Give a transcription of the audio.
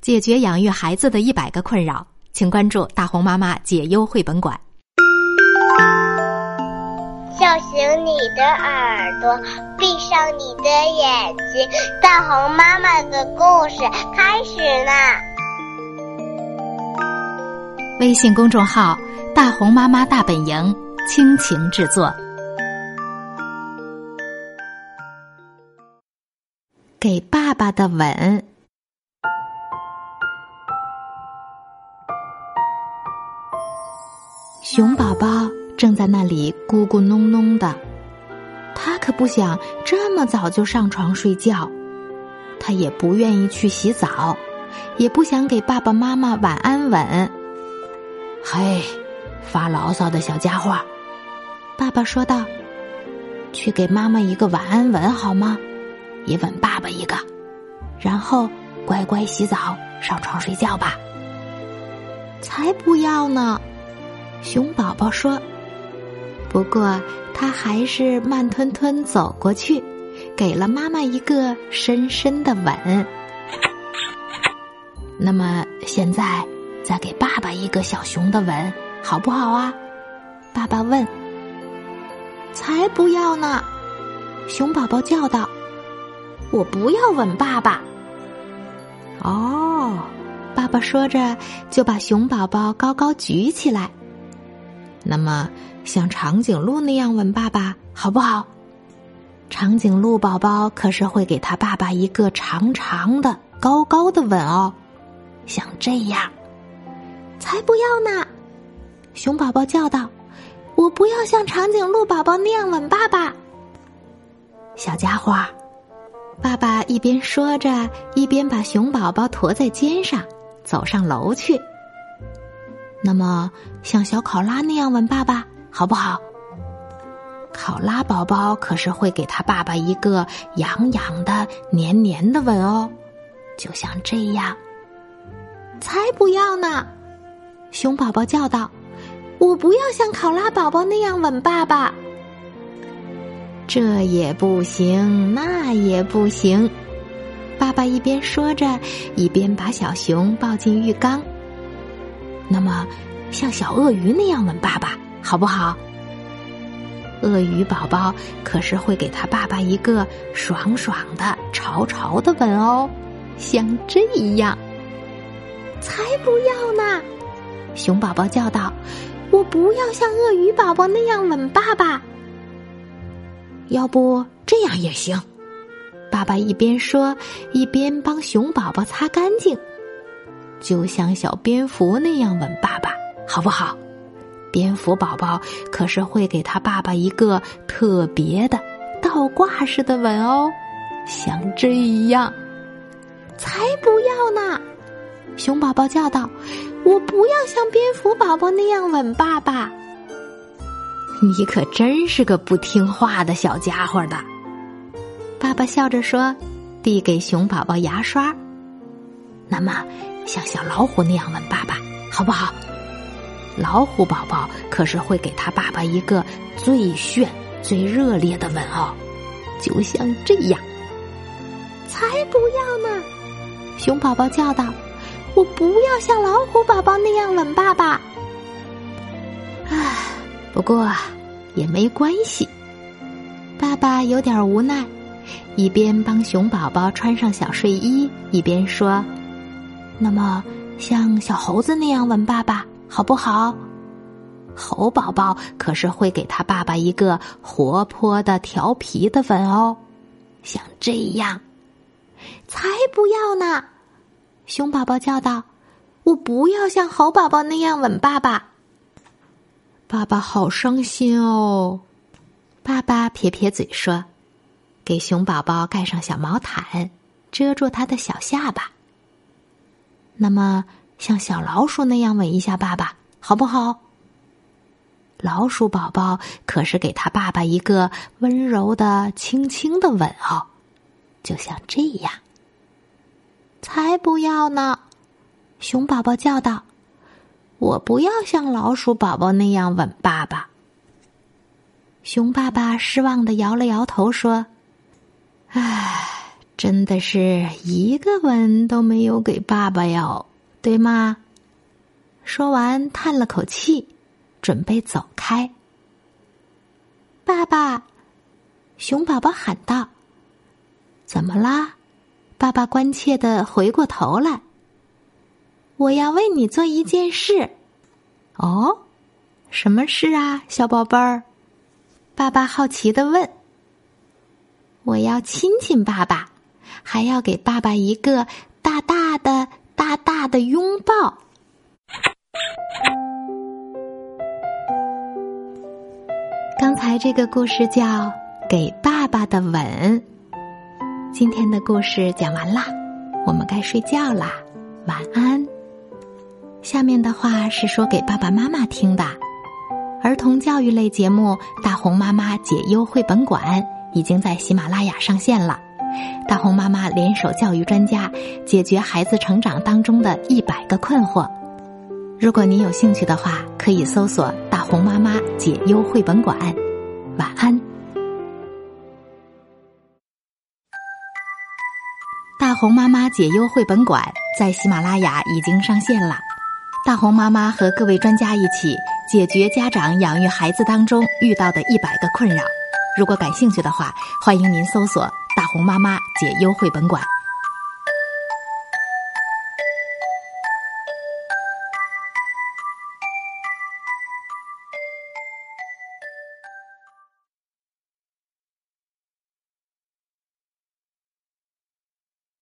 解决养育孩子的一百个困扰，请关注大红妈妈解忧绘本馆。叫醒你的耳朵，闭上你的眼睛，大红妈妈的故事开始啦！微信公众号“大红妈妈大本营”倾情制作。给爸爸的吻。熊宝宝正在那里咕咕哝哝的，他可不想这么早就上床睡觉，他也不愿意去洗澡，也不想给爸爸妈妈晚安吻。嘿，发牢骚的小家伙，爸爸说道：“去给妈妈一个晚安吻好吗？也吻爸爸一个，然后乖乖洗澡，上床睡觉吧。”才不要呢！熊宝宝说：“不过他还是慢吞吞走过去，给了妈妈一个深深的吻。那么现在再给爸爸一个小熊的吻，好不好啊？”爸爸问。“才不要呢！”熊宝宝叫道，“我不要吻爸爸。”哦，爸爸说着就把熊宝宝高高举起来。那么，像长颈鹿那样吻爸爸好不好？长颈鹿宝宝可是会给他爸爸一个长长的、高高的吻哦，像这样。才不要呢！熊宝宝叫道：“我不要像长颈鹿宝宝那样吻爸爸。”小家伙，爸爸一边说着，一边把熊宝宝驮在肩上，走上楼去。那么，像小考拉那样吻爸爸好不好？考拉宝宝可是会给他爸爸一个痒痒的、黏黏的吻哦，就像这样。才不要呢！熊宝宝叫道：“我不要像考拉宝宝那样吻爸爸。”这也不行，那也不行。爸爸一边说着，一边把小熊抱进浴缸。那么，像小鳄鱼那样吻爸爸好不好？鳄鱼宝宝可是会给他爸爸一个爽爽的、潮潮的吻哦，像这样。才不要呢！熊宝宝叫道：“我不要像鳄鱼宝宝那样吻爸爸。”要不这样也行。爸爸一边说，一边帮熊宝宝擦干净。就像小蝙蝠那样吻爸爸，好不好？蝙蝠宝宝可是会给他爸爸一个特别的倒挂式的吻哦，像这样。才不要呢！熊宝宝叫道：“我不要像蝙蝠宝宝那样吻爸爸。”你可真是个不听话的小家伙的。爸爸笑着说，递给熊宝宝牙刷。那么。像小老虎那样吻爸爸，好不好？老虎宝宝可是会给他爸爸一个最炫、最热烈的吻哦，就像这样。才不要呢！熊宝宝叫道：“我不要像老虎宝宝那样吻爸爸。”唉，不过也没关系。爸爸有点无奈，一边帮熊宝宝穿上小睡衣，一边说。那么，像小猴子那样吻爸爸好不好？猴宝宝可是会给他爸爸一个活泼的、调皮的吻哦，像这样。才不要呢！熊宝宝叫道：“我不要像猴宝宝那样吻爸爸。”爸爸好伤心哦。爸爸撇撇嘴说：“给熊宝宝盖上小毛毯，遮住他的小下巴。”那么，像小老鼠那样吻一下爸爸，好不好？老鼠宝宝可是给他爸爸一个温柔的、轻轻的吻哦，就像这样。才不要呢！熊宝宝叫道：“我不要像老鼠宝宝那样吻爸爸。”熊爸爸失望的摇了摇头说：“唉，真的是一个吻都没有给爸爸哟，对吗？说完，叹了口气，准备走开。爸爸，熊宝宝喊道：“怎么啦？”爸爸关切的回过头来。我要为你做一件事。哦，什么事啊，小宝贝儿？爸爸好奇的问。我要亲亲爸爸，还要给爸爸一个大大的、大大的拥抱。刚才这个故事叫《给爸爸的吻》。今天的故事讲完啦，我们该睡觉啦，晚安。下面的话是说给爸爸妈妈听的，儿童教育类节目《大红妈妈解忧绘本馆》已经在喜马拉雅上线了。大红妈妈联手教育专家，解决孩子成长当中的一百个困惑。如果您有兴趣的话，可以搜索“大红妈妈解忧绘本馆”。晚安。大红妈妈解忧绘本馆在喜马拉雅已经上线了。大红妈妈和各位专家一起解决家长养育孩子当中遇到的一百个困扰。如果感兴趣的话，欢迎您搜索“红妈妈解忧绘本馆”。